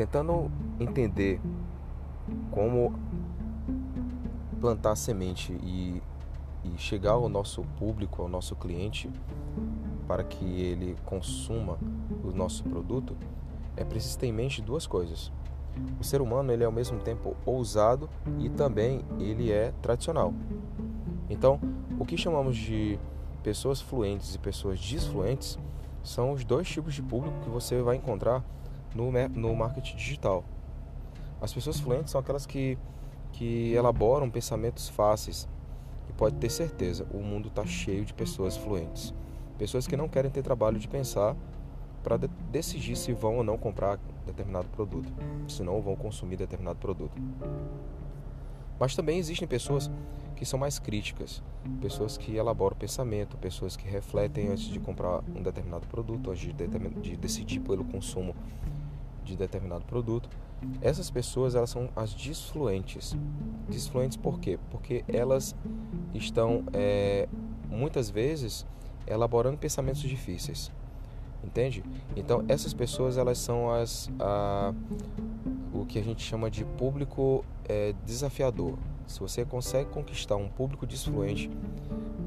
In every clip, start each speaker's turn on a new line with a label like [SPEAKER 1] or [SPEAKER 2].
[SPEAKER 1] tentando entender como plantar semente e, e chegar ao nosso público, ao nosso cliente, para que ele consuma o nosso produto, é preciso ter em mente duas coisas. O ser humano ele é ao mesmo tempo ousado e também ele é tradicional. Então, o que chamamos de pessoas fluentes e pessoas desfluentes são os dois tipos de público que você vai encontrar no, no marketing digital. As pessoas fluentes são aquelas que, que elaboram pensamentos fáceis. E pode ter certeza, o mundo está cheio de pessoas fluentes. Pessoas que não querem ter trabalho de pensar para de decidir se vão ou não comprar determinado produto, se não vão consumir determinado produto. Mas também existem pessoas que são mais críticas, pessoas que elaboram pensamento, pessoas que refletem antes de comprar um determinado produto, antes de, de decidir pelo consumo de determinado produto. Essas pessoas elas são as disfluentes. Disfluentes por quê? Porque elas estão é, muitas vezes elaborando pensamentos difíceis, entende? Então essas pessoas elas são as a, o que a gente chama de público é, desafiador. Se você consegue conquistar um público disfluente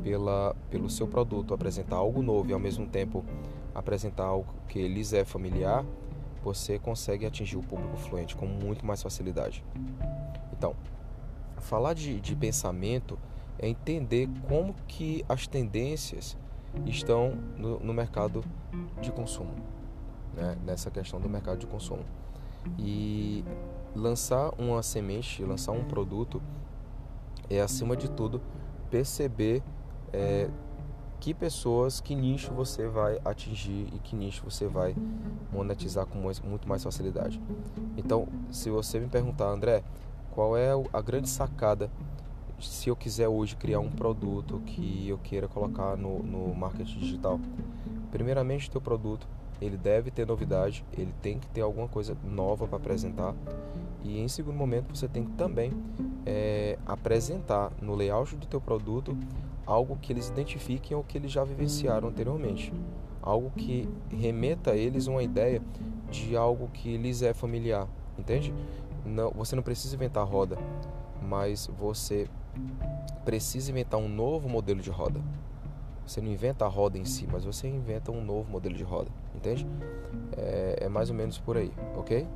[SPEAKER 1] pela, pelo seu produto, apresentar algo novo e ao mesmo tempo apresentar algo que lhes é familiar, você consegue atingir o público fluente com muito mais facilidade. Então, falar de, de pensamento é entender como que as tendências estão no, no mercado de consumo, né? nessa questão do mercado de consumo. E lançar uma semente, lançar um produto é acima de tudo perceber é, que pessoas, que nicho você vai atingir e que nicho você vai monetizar com muito mais facilidade. Então, se você me perguntar, André, qual é a grande sacada se eu quiser hoje criar um produto que eu queira colocar no, no marketing digital? Primeiramente, teu produto ele deve ter novidade, ele tem que ter alguma coisa nova para apresentar. E em segundo momento, você tem que também é, apresentar no layout do teu produto algo que eles identifiquem ou que eles já vivenciaram anteriormente. Algo que remeta a eles uma ideia de algo que lhes é familiar, entende? Não, você não precisa inventar roda, mas você precisa inventar um novo modelo de roda. Você não inventa a roda em si, mas você inventa um novo modelo de roda, entende? É, é mais ou menos por aí, ok?